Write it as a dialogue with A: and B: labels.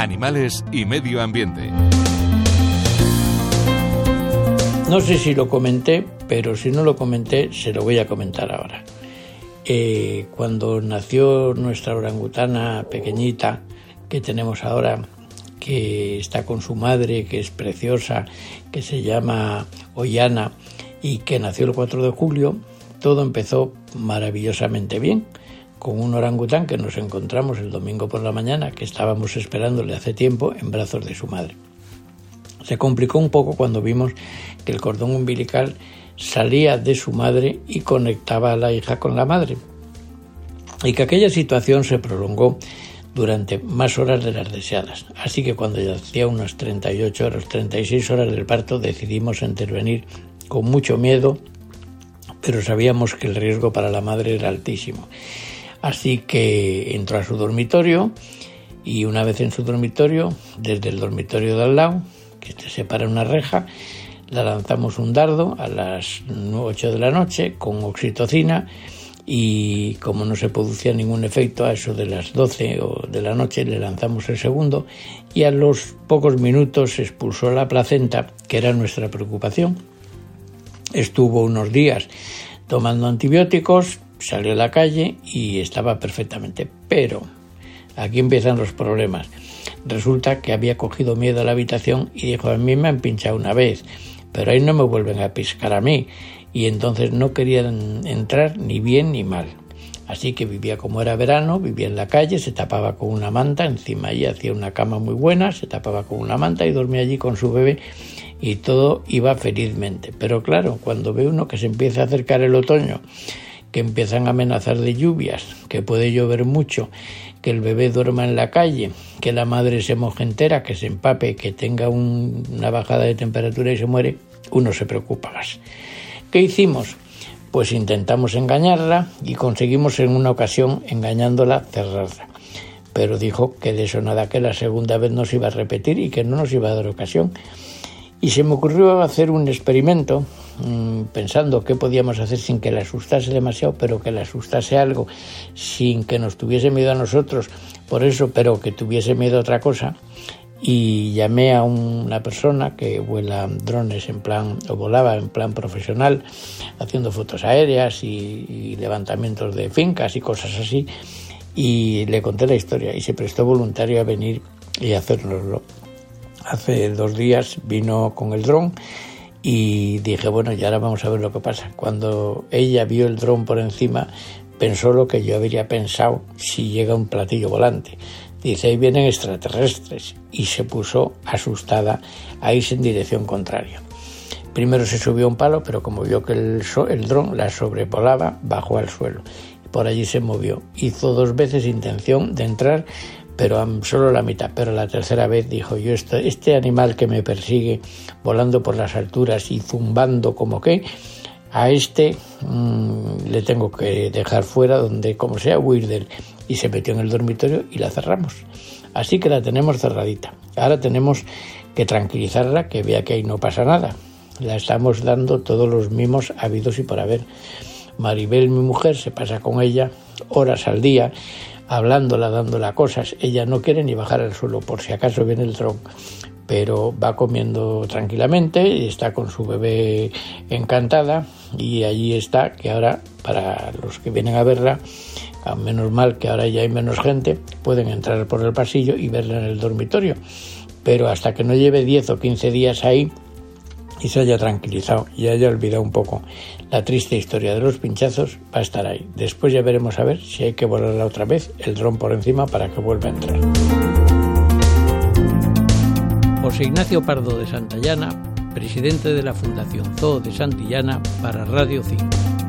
A: animales y medio ambiente.
B: No sé si lo comenté, pero si no lo comenté, se lo voy a comentar ahora. Eh, cuando nació nuestra orangutana pequeñita que tenemos ahora, que está con su madre, que es preciosa, que se llama Ollana y que nació el 4 de julio, todo empezó maravillosamente bien con un orangután que nos encontramos el domingo por la mañana, que estábamos esperándole hace tiempo en brazos de su madre. Se complicó un poco cuando vimos que el cordón umbilical salía de su madre y conectaba a la hija con la madre, y que aquella situación se prolongó durante más horas de las deseadas. Así que cuando ya hacía unas 38 horas, 36 horas del parto, decidimos intervenir con mucho miedo, pero sabíamos que el riesgo para la madre era altísimo. Así que entró a su dormitorio y una vez en su dormitorio, desde el dormitorio de al lado, que se separa una reja, la lanzamos un dardo a las 8 de la noche con oxitocina y como no se producía ningún efecto a eso de las 12 de la noche le lanzamos el segundo y a los pocos minutos expulsó la placenta, que era nuestra preocupación. Estuvo unos días tomando antibióticos, salió a la calle y estaba perfectamente. Pero aquí empiezan los problemas. Resulta que había cogido miedo a la habitación y dijo, a mí me han pinchado una vez, pero ahí no me vuelven a piscar a mí y entonces no querían entrar ni bien ni mal. Así que vivía como era verano, vivía en la calle, se tapaba con una manta, encima allí hacía una cama muy buena, se tapaba con una manta y dormía allí con su bebé y todo iba felizmente. Pero claro, cuando ve uno que se empieza a acercar el otoño, que empiezan a amenazar de lluvias, que puede llover mucho, que el bebé duerma en la calle, que la madre se moje entera, que se empape, que tenga una bajada de temperatura y se muere, uno se preocupa más. ¿Qué hicimos? Pues intentamos engañarla y conseguimos en una ocasión, engañándola, cerrarla. Pero dijo que de eso nada, que la segunda vez no se iba a repetir y que no nos iba a dar ocasión. Y se me ocurrió hacer un experimento mmm, pensando qué podíamos hacer sin que la asustase demasiado, pero que la asustase algo, sin que nos tuviese miedo a nosotros, por eso, pero que tuviese miedo a otra cosa. Y llamé a una persona que vuela drones en plan o volaba en plan profesional haciendo fotos aéreas y, levantamientos de fincas y cosas así y le conté la historia y se prestó voluntario a venir y hacerlo hace dos días vino con el dron y dije bueno y ahora vamos a ver lo que pasa cuando ella vio el dron por encima pensó lo que yo habría pensado si llega un platillo volante Dice, ahí vienen extraterrestres. Y se puso asustada a irse en dirección contraria. Primero se subió un palo, pero como vio que el, el dron la sobrevolaba, bajó al suelo. Por allí se movió. Hizo dos veces intención de entrar, pero solo la mitad. Pero la tercera vez dijo, yo este, este animal que me persigue volando por las alturas y zumbando como que, a este mmm, le tengo que dejar fuera donde como sea huir de él y se metió en el dormitorio y la cerramos. Así que la tenemos cerradita. Ahora tenemos que tranquilizarla que vea que ahí no pasa nada. La estamos dando todos los mimos habidos y por haber Maribel mi mujer se pasa con ella horas al día hablándola dándola cosas. Ella no quiere ni bajar al suelo por si acaso viene el tronco pero va comiendo tranquilamente y está con su bebé encantada. Y allí está que ahora para los que vienen a verla menos mal que ahora ya hay menos gente pueden entrar por el pasillo y verla en el dormitorio. Pero hasta que no lleve 10 o 15 días ahí y se haya tranquilizado y haya olvidado un poco la triste historia de los pinchazos, va a estar ahí. Después ya veremos a ver si hay que volarla otra vez el dron por encima para que vuelva a entrar. José Ignacio Pardo de Santillana, presidente de la Fundación Zoo de Santillana para Radio 5.